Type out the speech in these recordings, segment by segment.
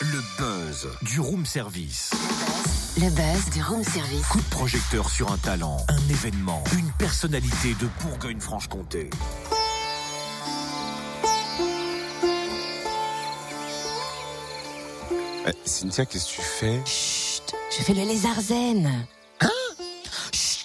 Le buzz du room service. Le buzz du room service. Coup de projecteur sur un talent, un événement, une personnalité de Bourgogne-Franche-Comté. Euh, Cynthia, qu'est-ce que tu fais? Chut, je fais le lézard zen.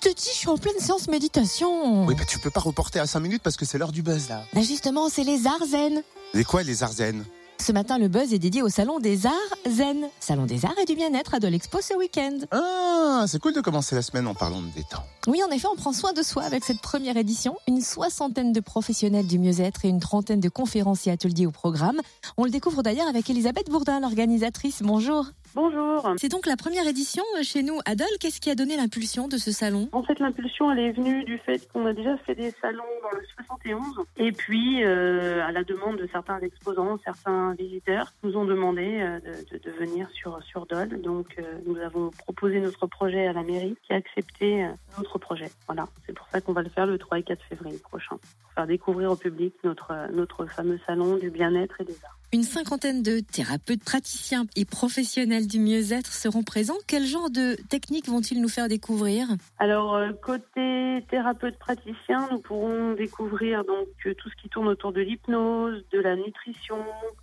Te dis, je suis en pleine séance méditation. Oui, bah tu peux pas reporter à 5 minutes parce que c'est l'heure du buzz là. Là, justement, c'est les arts zen. C'est quoi les arzennes Ce matin, le buzz est dédié au salon des arts zen. Salon des arts et du bien-être à de l'Expo ce week-end. Ah, c'est cool de commencer la semaine en parlant de détente. Oui, en effet, on prend soin de soi avec cette première édition. Une soixantaine de professionnels du mieux-être et une trentaine de conférences et ateliers au programme. On le découvre d'ailleurs avec Elisabeth Bourdin, l'organisatrice. Bonjour. Bonjour. C'est donc la première édition chez nous. Adol, qu'est-ce qui a donné l'impulsion de ce salon? En fait, l'impulsion, elle est venue du fait qu'on a déjà fait des salons dans le 71. Et puis, euh, à la demande de certains exposants, certains visiteurs, nous ont demandé euh, de, de- de venir sur, sur Dole. Donc, euh, nous avons proposé notre projet à la mairie qui a accepté euh, notre projet. Voilà. C'est pour ça qu'on va le faire le 3 et 4 février prochain. Pour faire découvrir au public notre, euh, notre fameux salon du bien-être et des arts. Une cinquantaine de thérapeutes, praticiens et professionnels du mieux-être seront présents. Quel genre de techniques vont-ils nous faire découvrir? Alors euh, côté thérapeute praticien, nous pourrons découvrir donc euh, tout ce qui tourne autour de l'hypnose, de la nutrition,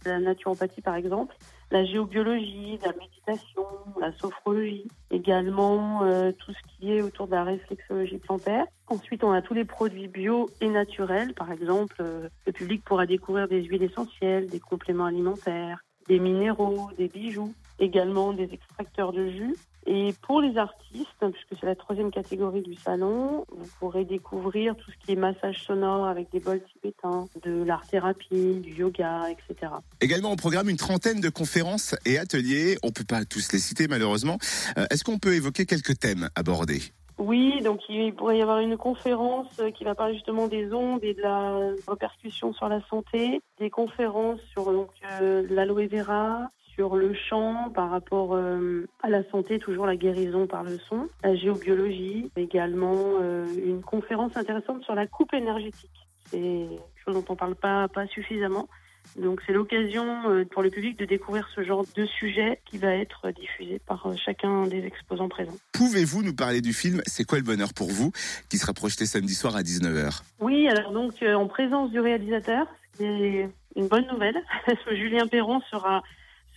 de la naturopathie par exemple, la géobiologie, la méditation, la sophrologie, également euh, tout ce qui est autour de la réflexologie plantaire. Ensuite, on a tous les produits bio et naturels, par exemple, euh, le public pourra découvrir des huiles essentielles, des compléments alimentaires, des minéraux, des bijoux, également des extracteurs de jus. Et pour les artistes, puisque c'est la troisième catégorie du salon, vous pourrez découvrir tout ce qui est massage sonore avec des bols tibétains, de l'art-thérapie, du yoga, etc. Également au programme une trentaine de conférences et ateliers. On peut pas tous les citer malheureusement. Euh, Est-ce qu'on peut évoquer quelques thèmes abordés? Oui, donc il pourrait y avoir une conférence qui va parler justement des ondes et de la répercussion sur la santé, des conférences sur donc, euh, l'aloe vera, sur le chant par rapport euh, à la santé, toujours la guérison par le son, la géobiologie, également euh, une conférence intéressante sur la coupe énergétique. C'est quelque chose dont on parle pas, pas suffisamment. Donc c'est l'occasion euh, pour le public de découvrir ce genre de sujet qui va être diffusé par chacun des exposants présents. Pouvez-vous nous parler du film C'est quoi le bonheur pour vous qui sera projeté samedi soir à 19h Oui, alors donc en présence du réalisateur, c'est une bonne nouvelle. Julien Perron sera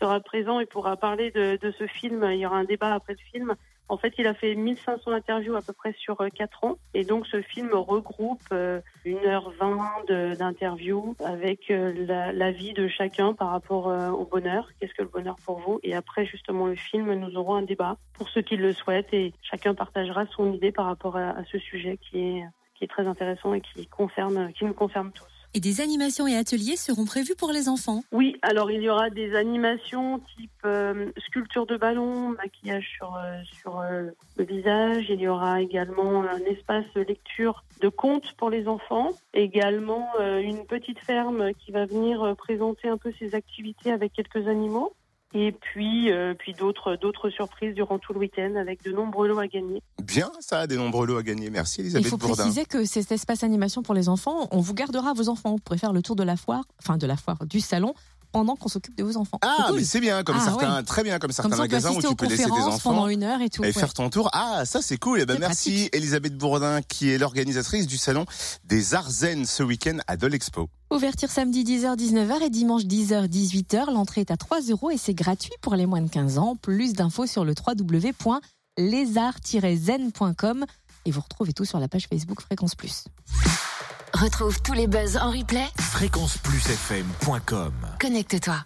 sera présent et pourra parler de, ce film. Il y aura un débat après le film. En fait, il a fait 1500 interviews à peu près sur euh, 4 ans. Et donc, ce film regroupe euh, 1h20 de- d'interviews avec euh, la, vie de chacun par rapport euh, au bonheur. Qu'est-ce que le bonheur pour vous? Et après, justement, le film, nous aurons un débat pour ceux qui le souhaitent et chacun partagera son idée par rapport à, à ce sujet qui est, qui est très intéressant et qui, concerne, qui nous concerne tous. Et des animations et ateliers seront prévus pour les enfants. Oui, alors il y aura des animations type euh, sculpture de ballon, maquillage sur, euh, euh, le visage. Il y aura également un espace lecture de contes pour les enfants. Également une petite ferme qui va venir présenter un peu ses activités avec quelques animaux. Et puis, euh, puis d'autres, d'autres surprises durant tout le week-end avec de nombreux lots à gagner. Bien, ça a des nombreux lots à gagner. Merci Il Elisabeth faut Bourdin. préciser que cet espace animation pour les enfants, on vous gardera vos enfants. Vous pourrez faire le tour de la foire, enfin de la foire, du salon, pendant qu'on s'occupe de vos enfants. Ah, cool. mais c'est bien, comme Ah, certains, ouais. très bien, comme certains Comme ça, on peut magasins où tu peux laisser des enfants pendant une heure et tout. et ouais. faire ton tour. Ah, ça c'est cool. Eh ben merci pratique. Elisabeth Bourdin qui est l'organisatrice du salon des Arts Zen ce week-end à Dole Expo. Ouverture samedi 10h-19h et dimanche 10h-18h. L'entrée est à 3 euros et c'est gratuit pour les moins de 15 ans. Plus d'infos sur le www.lesarts-zen.com et vous retrouvez tout sur la page Facebook Fréquence Plus. Retrouve tous les buzz en replay. Fréquenceplusfm.com Connecte-toi.